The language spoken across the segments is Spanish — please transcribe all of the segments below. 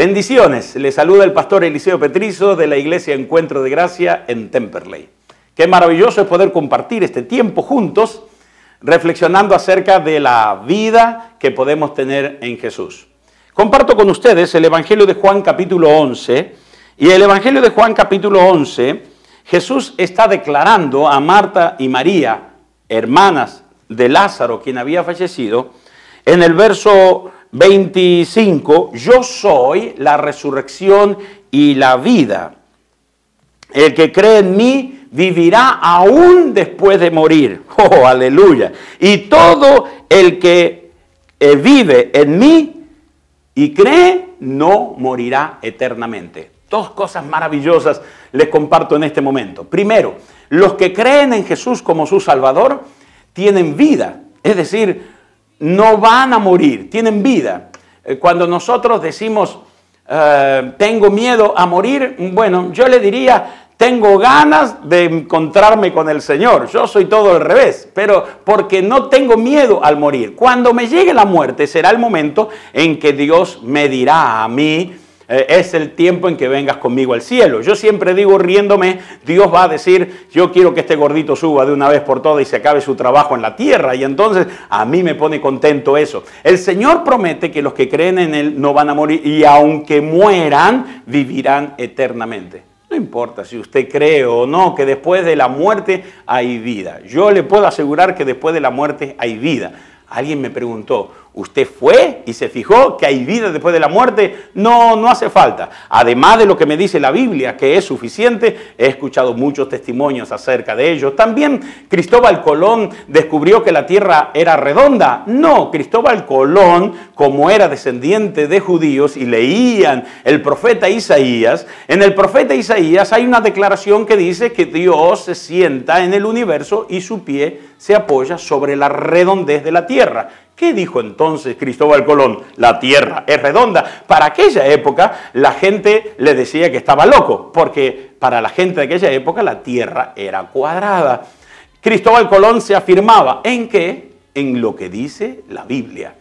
Bendiciones, le saluda el pastor Eliseo Petrizo de la Iglesia Encuentro de Gracia en Temperley. Qué maravilloso es poder compartir este tiempo juntos reflexionando acerca de la vida que podemos tener en Jesús. Comparto con ustedes el Evangelio de Juan capítulo 11 y el Evangelio de Juan capítulo 11 Jesús está declarando a Marta y María, hermanas de Lázaro, quien había fallecido, en el verso 25, yo soy la resurrección y la vida. El que cree en mí vivirá aún después de morir. Oh, aleluya. Y todo el que eh, vive en mí y cree no morirá eternamente. Dos cosas maravillosas les comparto en este momento. Primero, los que creen en Jesús como su Salvador tienen vida. Es decir, no van a morir, tienen vida. Eh, cuando nosotros decimos, eh, tengo miedo a morir, bueno, yo le diría, tengo ganas de encontrarme con el Señor. Yo soy todo al revés, pero porque no tengo miedo al morir. Cuando me llegue la muerte será el momento en que Dios me dirá a mí, eh, es el tiempo en que vengas conmigo al cielo. Yo siempre digo riéndome, Dios va a decir, yo quiero que este gordito suba de una vez por todas y se acabe su trabajo en la tierra. Y entonces a mí me pone contento eso. El Señor promete que los que creen en Él no van a morir y aunque mueran, vivirán eternamente. No importa si usted cree o no que después de la muerte hay vida. Yo le puedo asegurar que después de la muerte hay vida. Alguien me preguntó, ¿Usted fue y se fijó que hay vida después de la muerte? No, no hace falta. Además de lo que me dice la Biblia, que es suficiente, he escuchado muchos testimonios acerca de ello. También Cristóbal Colón descubrió que la tierra era redonda. No, Cristóbal Colón, como era descendiente de judíos y leían el profeta Isaías, en el profeta Isaías hay una declaración que dice que Dios se sienta en el universo y su pie se apoya sobre la redondez de la tierra. ¿Qué dijo entonces Cristóbal Colón? La tierra es redonda. Para aquella época la gente le decía que estaba loco, porque para la gente de aquella época la tierra era cuadrada. Cristóbal Colón se afirmaba en qué? En lo que dice la Biblia.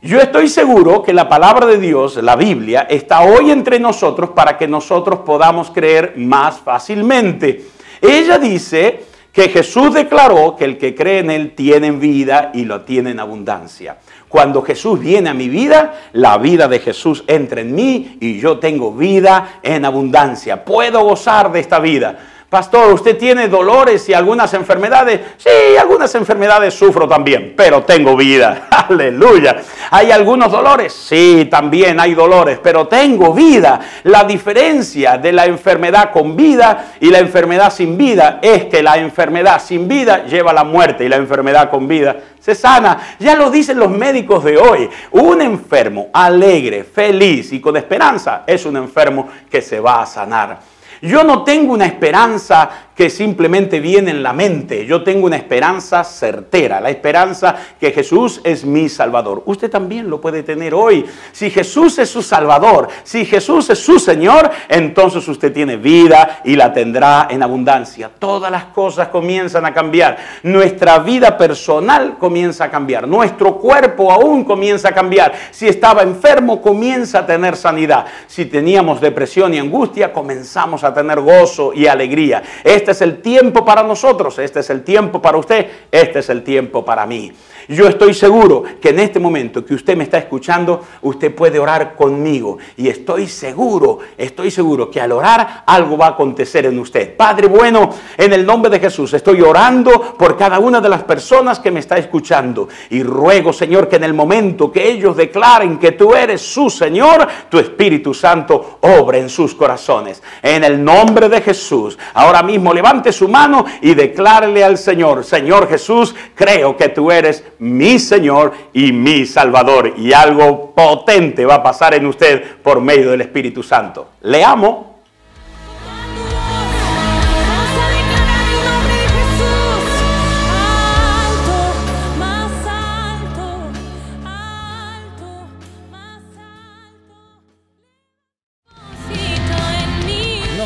Yo estoy seguro que la palabra de Dios, la Biblia, está hoy entre nosotros para que nosotros podamos creer más fácilmente. Ella dice que Jesús declaró que el que cree en Él tiene vida y lo tiene en abundancia. Cuando Jesús viene a mi vida, la vida de Jesús entra en mí y yo tengo vida en abundancia. Puedo gozar de esta vida. Pastor, ¿usted tiene dolores y algunas enfermedades? Sí, algunas enfermedades sufro también, pero tengo vida. Aleluya. ¿Hay algunos dolores? Sí, también hay dolores, pero tengo vida. La diferencia de la enfermedad con vida y la enfermedad sin vida es que la enfermedad sin vida lleva a la muerte y la enfermedad con vida se sana. Ya lo dicen los médicos de hoy. Un enfermo alegre, feliz y con esperanza es un enfermo que se va a sanar. Yo no tengo una esperanza que simplemente viene en la mente. Yo tengo una esperanza certera, la esperanza que Jesús es mi Salvador. Usted también lo puede tener hoy. Si Jesús es su Salvador, si Jesús es su Señor, entonces usted tiene vida y la tendrá en abundancia. Todas las cosas comienzan a cambiar. Nuestra vida personal comienza a cambiar. Nuestro cuerpo aún comienza a cambiar. Si estaba enfermo, comienza a tener sanidad. Si teníamos depresión y angustia, comenzamos a tener gozo y alegría. Este es el tiempo para nosotros, este es el tiempo para usted, este es el tiempo para mí. Yo estoy seguro que en este momento que usted me está escuchando, usted puede orar conmigo. Y estoy seguro, estoy seguro que al orar algo va a acontecer en usted. Padre bueno, en el nombre de Jesús, estoy orando por cada una de las personas que me está escuchando. Y ruego, Señor, que en el momento que ellos declaren que tú eres su Señor, tu Espíritu Santo obre en sus corazones. En el nombre de Jesús, ahora mismo levante su mano y declárele al Señor, Señor Jesús, creo que tú eres mi Señor y mi Salvador. Y algo potente va a pasar en usted por medio del Espíritu Santo. Le amo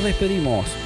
despedimos